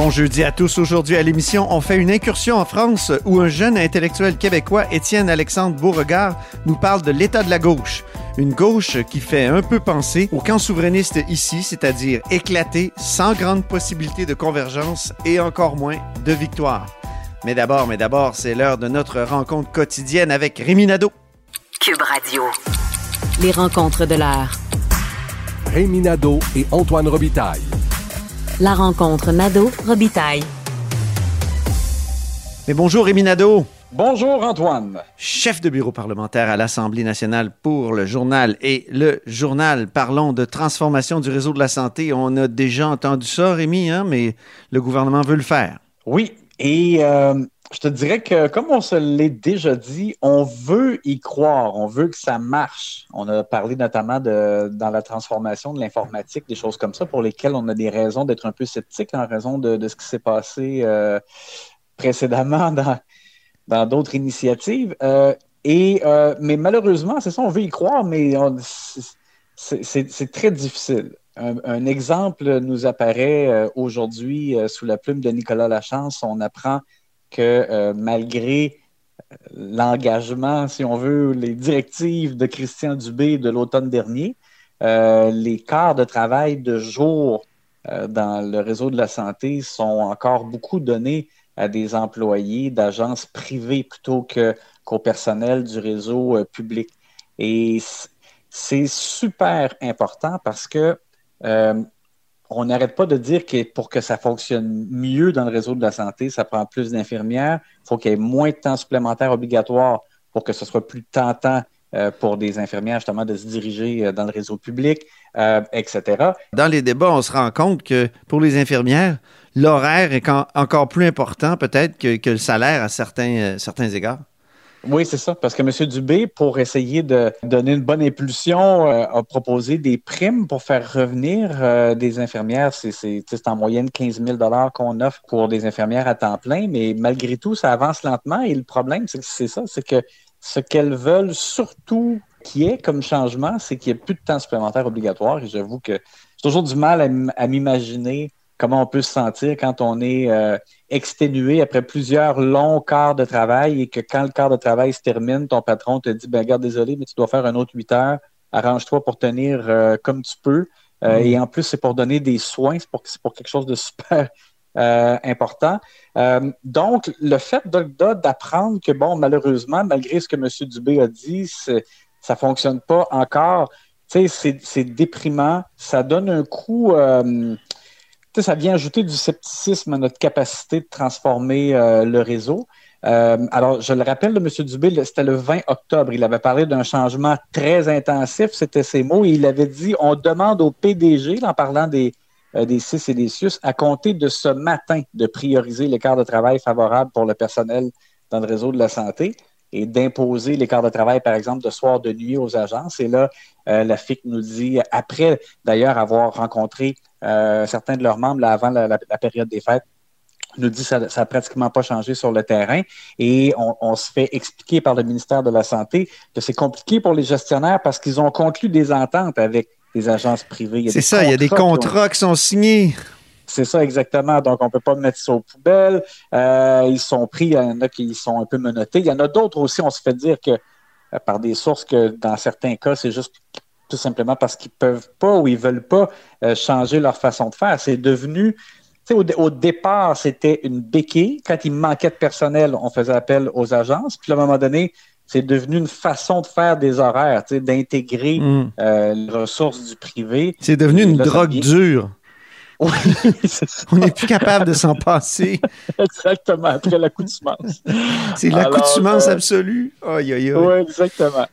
Bon jeudi à tous. Aujourd'hui à l'émission, on fait une incursion en France où un jeune intellectuel québécois, Étienne Alexandre Beauregard, nous parle de l'état de la gauche. Une gauche qui fait un peu penser au camp souverainiste ici, c'est-à-dire éclaté, sans grande possibilité de convergence et encore moins de victoire. Mais d'abord, mais d'abord, c'est l'heure de notre rencontre quotidienne avec Rémi Nadeau. Cube Radio. Les rencontres de l'heure. Rémi Nadeau et Antoine Robitaille. La rencontre Nadeau-Robitaille. Mais bonjour Rémi Nadeau. Bonjour Antoine. Chef de bureau parlementaire à l'Assemblée nationale pour le journal et le journal. Parlons de transformation du réseau de la santé. On a déjà entendu ça, Rémi, hein, mais le gouvernement veut le faire. Oui, et euh, je te dirais que, comme on se l'est déjà dit, on veut y croire, on veut que ça marche. On a parlé notamment de, dans la transformation de l'informatique, des choses comme ça, pour lesquelles on a des raisons d'être un peu sceptique en raison de, de ce qui s'est passé euh, précédemment dans dans d'autres initiatives. Euh, et, euh, mais malheureusement, c'est ça, on veut y croire, mais c'est- très difficile. Un, exemple nous apparaît aujourd'hui sous la plume de Nicolas Lachance. On apprend que euh, malgré l'engagement, si on veut, les directives de Christian Dubé de l'automne dernier, euh, les quarts de travail de jour euh, dans le réseau de la santé sont encore beaucoup donnés à des employés d'agences privées plutôt qu'au personnel du réseau public. Et c'est super important parce que on n'arrête pas de dire que pour que ça fonctionne mieux dans le réseau de la santé, ça prend plus d'infirmières, il faut qu'il y ait moins de temps supplémentaire obligatoire pour que ce soit plus tentant euh, pour des infirmières justement de se diriger euh, dans le réseau public, euh, etc. Dans les débats, on se rend compte que pour les infirmières, l'horaire est encore plus important peut-être que, le salaire à certains égards. Oui, c'est ça, parce que M. Dubé, pour essayer de donner une bonne impulsion, euh, a proposé des primes pour faire revenir euh, des infirmières. C'est en moyenne 15 000 qu'on offre pour des infirmières à temps plein, mais malgré tout, ça avance lentement. Et le problème, c'est que c'est ça, c'est que ce qu'elles veulent surtout qu'il y ait comme changement, c'est qu'il n'y ait plus de temps supplémentaire obligatoire. Et j'avoue que j'ai toujours du mal à m'imaginer comment on peut se sentir quand on est euh, exténué après plusieurs longs quarts de travail et que quand le quart de travail se termine, ton patron te dit ben regarde, désolé, mais tu dois faire un autre 8 heures, arrange-toi pour tenir euh, comme tu peux. Euh, Et en plus, c'est pour donner des soins, c'est pour, c'est pour quelque chose de super euh, important. Euh, donc, le fait d'apprendre que, bon, malheureusement, malgré ce que M. Dubé a dit, c'est- ça fonctionne pas encore, tu sais, c'est- c'est déprimant. Ça donne un coup. Ça vient ajouter du scepticisme à notre capacité de transformer euh, le réseau. Euh, alors, je le rappelle, M. Dubé, c'était le 20 octobre. Il avait parlé d'un changement très intensif, c'était ses mots, et il avait dit on demande au PDG, en parlant des, euh, des CIS et des CIUS, à compter de ce matin, de prioriser quarts de travail favorables pour le personnel dans le réseau de la santé et d'imposer quarts de travail, par exemple, de soir, de nuit aux agences. Et là, la FIC nous dit, après d'ailleurs avoir rencontré euh, certains de leurs membres là, avant la, la- la période des fêtes, nous dit que ça n'a pratiquement pas changé sur le terrain et on, on se fait expliquer par le ministère de la Santé que c'est compliqué pour les gestionnaires parce qu'ils ont conclu des ententes avec des agences privées. C'est ça, il y a des contrats qui sont signés. c'est ça exactement. Donc, on ne peut pas mettre ça aux poubelles. Euh, ils sont pris. Il y en a qui sont un peu menottés. Il y en a d'autres aussi. On se fait dire que euh, par des sources que dans certains cas, c'est juste tout simplement parce qu'ils peuvent pas ou ils veulent pas euh, changer leur façon de faire. C'est devenu. Au, au départ, c'était une béquille. Quand il manquait de personnel, on faisait appel aux agences. Puis à un moment donné, c'est devenu une façon de faire des horaires, d'intégrer Mm. euh, les ressources du privé. C'est devenu une là, drogue dure. On n'est plus capable de s'en passer. exactement, après l'accoutumance. C'est l'accoutumance euh, absolue. Aïe, aïe, aïe. Oui, exactement.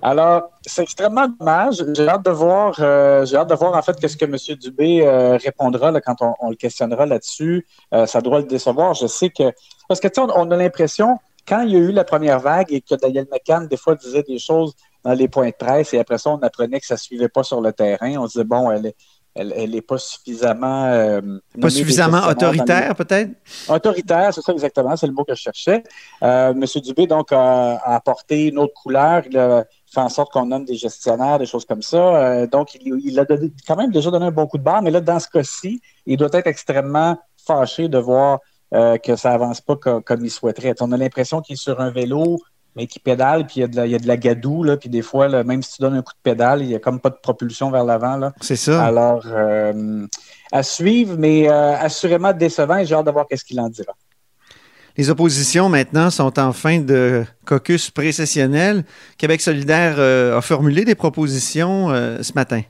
Alors, c'est extrêmement dommage. J'ai hâte de voir, euh, j'ai hâte de voir en fait qu'est-ce que M. Dubé euh, répondra là, quand on, on le questionnera là-dessus. Euh, ça doit le décevoir. Je sais que parce que tu sais, on, on a l'impression quand il y a eu la première vague et que Daniel McCann des fois disait des choses dans les points de presse et après ça on apprenait que ça suivait pas sur le terrain, on disait bon elle est elle, elle est pas suffisamment euh, Pas suffisamment les- autoritaire, peut-être? Autoritaire, c'est ça exactement, c'est le mot que je cherchais. Euh, Monsieur Dubé, donc, a, a apporté une autre couleur. Il a fait en sorte qu'on nomme des gestionnaires, des choses comme ça. Euh, donc, il, il a donné- quand même déjà donné un bon coup de barre, mais là, dans ce cas-ci, il doit être extrêmement fâché de voir euh, que ça avance pas co- comme il souhaiterait. On a l'impression qu'il est sur un vélo, mais qu'il pédale, puis il y a de la, il y a de la gadoue, là, puis des fois, là, même si tu donnes un coup de pédale, il n'y a comme pas de propulsion vers l'avant. là. C'est ça. Alors, euh, à suivre, mais euh, assurément décevant, et j'ai hâte de voir qu'est-ce qu'il en dira. Les oppositions maintenant sont en fin de caucus précessionnel. Québec solidaire euh, a formulé des propositions ce matin.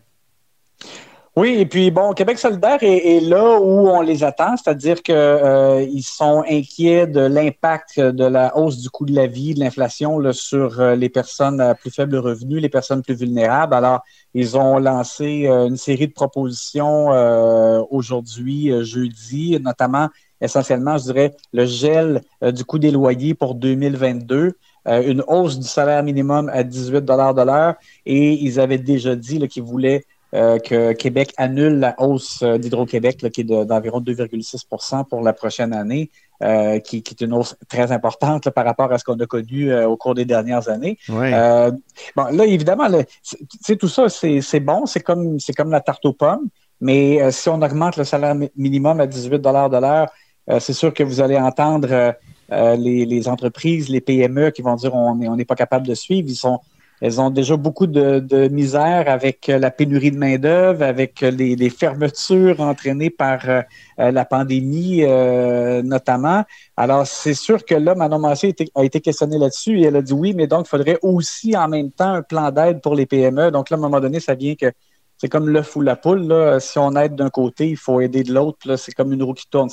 Oui, et puis bon, Québec solidaire est, là où on les attend, c'est-à-dire que euh, sont inquiets de l'impact de la hausse du coût de la vie, de l'inflation sur euh, les personnes à plus faible revenu, les personnes plus vulnérables. Alors, ils ont lancé euh, une série de propositions euh, aujourd'hui, jeudi, notamment essentiellement, je dirais, le gel du coût des loyers pour 2022. euh, une hausse du salaire minimum à 18 de l'heure et ils avaient déjà dit qu'ils voulaient que Québec annule la hausse euh, d'Hydro-Québec, qui est de- d'environ 2,6% pour la prochaine année, euh, qui, qui est une hausse très importante là, par rapport à ce qu'on a connu euh, au cours des dernières années. Euh, bon, là, évidemment, tout ça, c'est bon, c'est comme, la tarte aux pommes, mais euh, si on augmente le salaire mi- minimum à 18 de l'heure, euh, c'est sûr que vous allez entendre euh, euh, les, les entreprises, les PME qui vont dire on n'est on n'est pas capable de suivre. Ils sont, elles ont déjà beaucoup de, de misère avec euh, la pénurie de main-d'œuvre, avec euh, les, les fermetures entraînées par euh, euh, la pandémie, euh, notamment. Alors, c'est sûr que là, Manon Massé a été, questionnée là-dessus et elle a dit oui, mais donc, il faudrait aussi en même temps un plan d'aide pour les PME. Donc là, à un moment donné, ça vient que c'est comme l'œuf ou la poule. Là. Si on aide d'un côté, il faut aider de l'autre. C'est comme une roue qui tourne.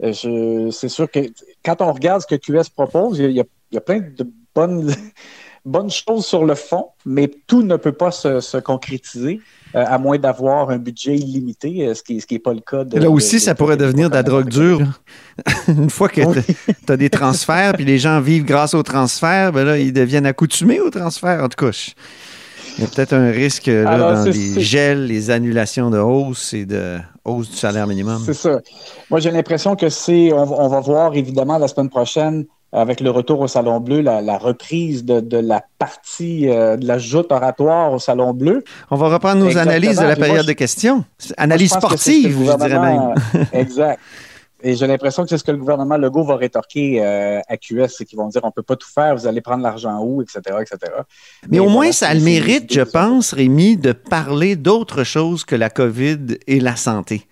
C'est sûr que quand on regarde ce que QS propose, il y a, il y a plein de bonnes, bonnes choses sur le fond, mais tout ne peut pas se, se concrétiser euh, à moins d'avoir un budget illimité, euh, ce qui n'est ce qui est pas le cas. De, Là aussi, de- ça pourrait de- devenir de la drogue dure. Une fois que Oui. tu as des transferts, puis les gens vivent grâce aux transferts, ben là, ils deviennent accoutumés aux transferts. En tout cas, il y a peut-être un risque là, Alors, dans les gels, les annulations de hausse et de hausse du salaire minimum. C'est ça. Moi, j'ai l'impression que c'est. On va voir évidemment la semaine prochaine, avec le retour au Salon Bleu, la, la reprise de, de la partie euh, de la joute oratoire au Salon Bleu. On va reprendre nos Exactement. analyses de la moi, période je- de questions. Moi, Analyse je que ce que sportive, le je dirais même. exact. Et j'ai l'impression que c'est ce que le gouvernement Legault va rétorquer euh, à QS, c'est qu'ils vont dire on peut pas tout faire, vous allez prendre l'argent où, etc., etc. Mais au moins, ça a le mérite, je pense, Rémi, de parler d'autre chose que la COVID et la santé.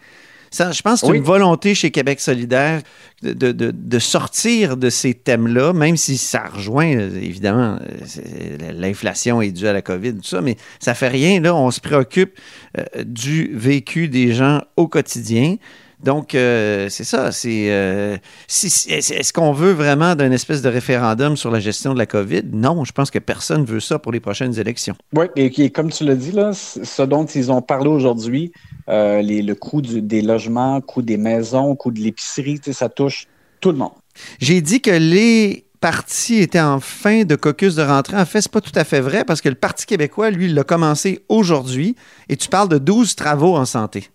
Ça, je pense que c'est Oui. une volonté chez Québec solidaire de, de- de- de sortir de ces thèmes-là, même si ça rejoint, euh, évidemment, euh, l'inflation est due à la COVID, tout ça, mais ça fait rien. Là, on se préoccupe euh, du vécu des gens au quotidien. Donc, euh, c'est ça. C'est, euh, si- si- est-ce qu'on veut vraiment d'un espèce de référendum sur la gestion de la COVID? Non, je pense que personne veut ça pour les prochaines élections. Oui, et, et comme tu l'as dit, là, ce dont ils ont parlé aujourd'hui, euh, les- le coût du- des logements, coût des maisons, coût de l'épicerie, ça touche tout le monde. J'ai dit que les partis étaient en fin de caucus de rentrée. En fait, c'est pas tout à fait vrai parce que le Parti québécois, lui, l'a commencé aujourd'hui et tu parles de 12 travaux en santé.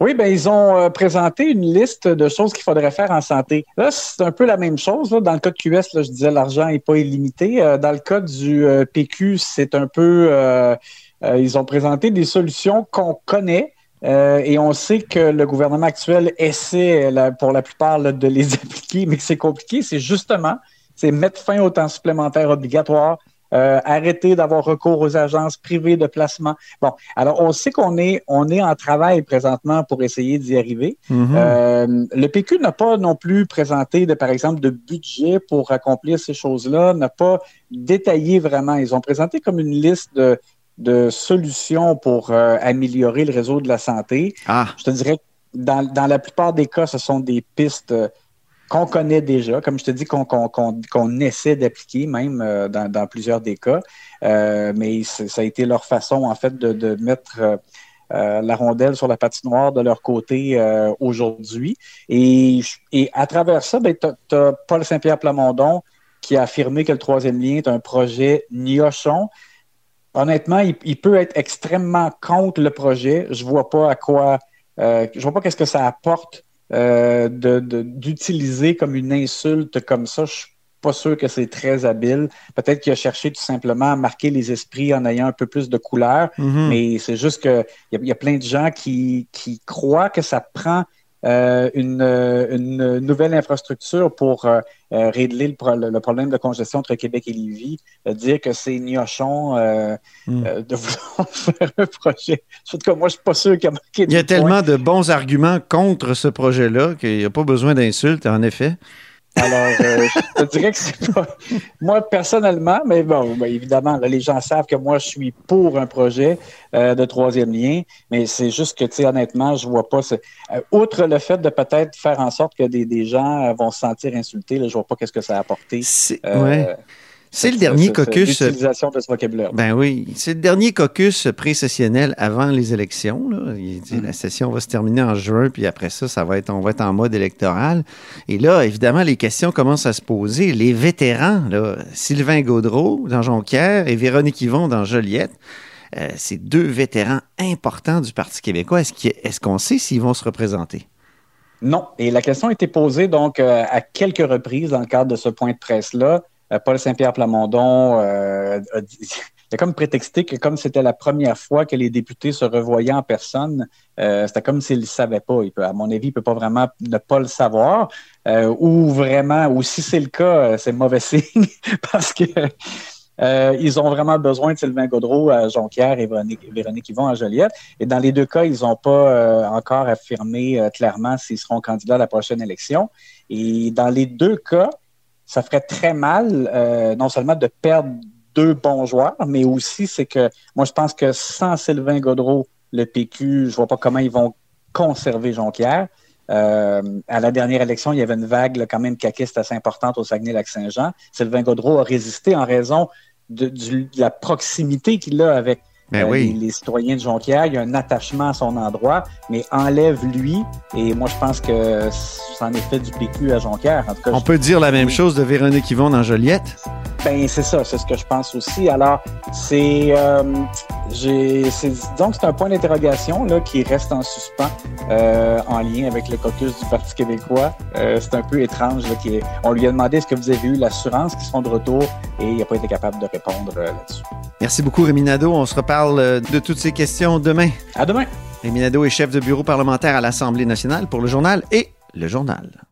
Oui, ben ils ont euh, présenté une liste de choses qu'il faudrait faire en santé. Là, c'est un peu la même chose. Dans le cas de QS, là, je disais l'argent n'est pas illimité. Euh, dans le cas du euh, PQ, c'est un peu. ils ont présenté des solutions qu'on connaît. et on sait que le gouvernement actuel essaie, pour la plupart, de les appliquer, mais c'est compliqué. C'est justement, c'est mettre fin au temps supplémentaire obligatoire, euh, arrêter d'avoir recours aux agences privées de placement. Bon, alors on sait qu'on est, on est en travail présentement pour essayer d'y arriver. Mhm. Euh, le PQ n'a pas non plus présenté, de, par exemple, de budget pour accomplir ces choses-là, n'a pas détaillé vraiment. Ils ont présenté comme une liste de, de solutions pour euh, améliorer le réseau de la santé. Ah, Je te dirais que dans, dans la plupart des cas, ce sont des pistes qu'on connaît déjà, comme je te dis, qu'on essaie d'appliquer même euh, dans, plusieurs des cas. Euh, mais ça a été leur façon, en fait, de, mettre euh, la rondelle sur la patinoire de leur côté aujourd'hui. Et, à travers ça, ben, tu as, Paul Saint-Pierre Plamondon qui a affirmé que le troisième lien est un projet niochon. Honnêtement, il, il peut être extrêmement contre le projet. Je vois pas à quoi, je vois pas qu'est-ce que ça apporte euh, d'utiliser comme une insulte comme ça. Je suis pas sûr que c'est très habile. Peut-être qu'il a cherché tout simplement à marquer les esprits en ayant un peu plus de couleurs. mhm. Mais c'est juste que il y, y a plein de gens qui, qui croient que ça prend euh, une, euh, une nouvelle infrastructure pour euh, régler le, pro- le problème de congestion entre Québec et Lévis. Dire que c'est gnochon euh, Mm. euh, de vouloir faire un projet. En tout cas, moi, je suis pas sûr qu'il y a Il y a tellement de bons arguments contre ce projet-là qu'il n'y a pas besoin d'insultes, en effet. Alors, euh, je te dirais que c'est pas. Moi, personnellement, mais bon, ben, évidemment, là, les gens savent que moi, je suis pour un projet euh, de troisième lien, mais c'est juste que, tu sais, honnêtement, je vois pas. ce- euh, outre le fait de peut-être faire en sorte que des, des gens vont se sentir insultés, là, je vois pas qu'est-ce que ça a apporté. Ouais. C'est le dernier caucus. L'utilisation de ce vocabulaire. Ben oui, c'est le dernier caucus pré-sessionnel avant les élections. là. Il dit, Mm. La session va se terminer en juin, puis après ça, ça va être, on va être en mode électoral. Et là, évidemment, les questions commencent à se poser. Les vétérans, là, Sylvain Gaudreau dans Jonquière et Véronique Yvon dans Joliette, euh, c'est deux vétérans importants du Parti québécois. Est-ce qu'on sait s'ils vont se représenter? Non. Et la question a été posée donc euh, à quelques reprises dans le cadre de ce point de presse-là. Euh, Paul Saint-Pierre Plamondon euh, a dit- a comme prétexté que comme c'était la première fois que les députés se revoyaient en personne, euh, c'était comme s'il ne le savait pas. À mon avis, il ne peut pas vraiment ne pas le savoir. Ou vraiment, ou si c'est le cas, c'est mauvais signe parce que euh, ils ont vraiment besoin de Sylvain Gaudreau à Jonquière et Véronique, Véronique Yvon à Joliette. Et dans les deux cas, ils n'ont pas encore affirmé clairement s'ils seront candidats à la prochaine élection. Et dans les deux cas, ça ferait très mal, euh, non seulement de perdre deux bons joueurs, mais aussi c'est que moi je pense que sans Sylvain Gaudreau, le PQ, je vois pas comment ils vont conserver Jonquière. Euh, à la dernière élection, il y avait une vague là, quand même caquiste assez importante au Saguenay-Lac-Saint-Jean. Sylvain Gaudreau a résisté en raison de la proximité qu'il a avec Ben euh, oui. les, les citoyens de Jonquière. Il y a un attachement à son endroit, mais enlève lui. Et moi, je pense que c'en est fait du PQ à Jonquière. En tout cas, On peut dire la même chose de Véronique Yvon dans Joliette? ben, c'est ça, c'est ce que je pense aussi. Alors, c'est, euh, donc c'est un point d'interrogation qui reste en suspens euh, en lien avec le caucus du Parti québécois. Euh, c'est un peu étrange. Là, qui est- on lui a demandé est-ce que vous avez eu l'assurance qu'ils sont de retour et il n'a pas été capable de répondre là-dessus. Merci beaucoup, Rémi Nadeau. On se reparle euh, de toutes ces questions demain. À demain. Rémi Nadeau est chef de bureau parlementaire à l'Assemblée nationale pour le journal et le journal.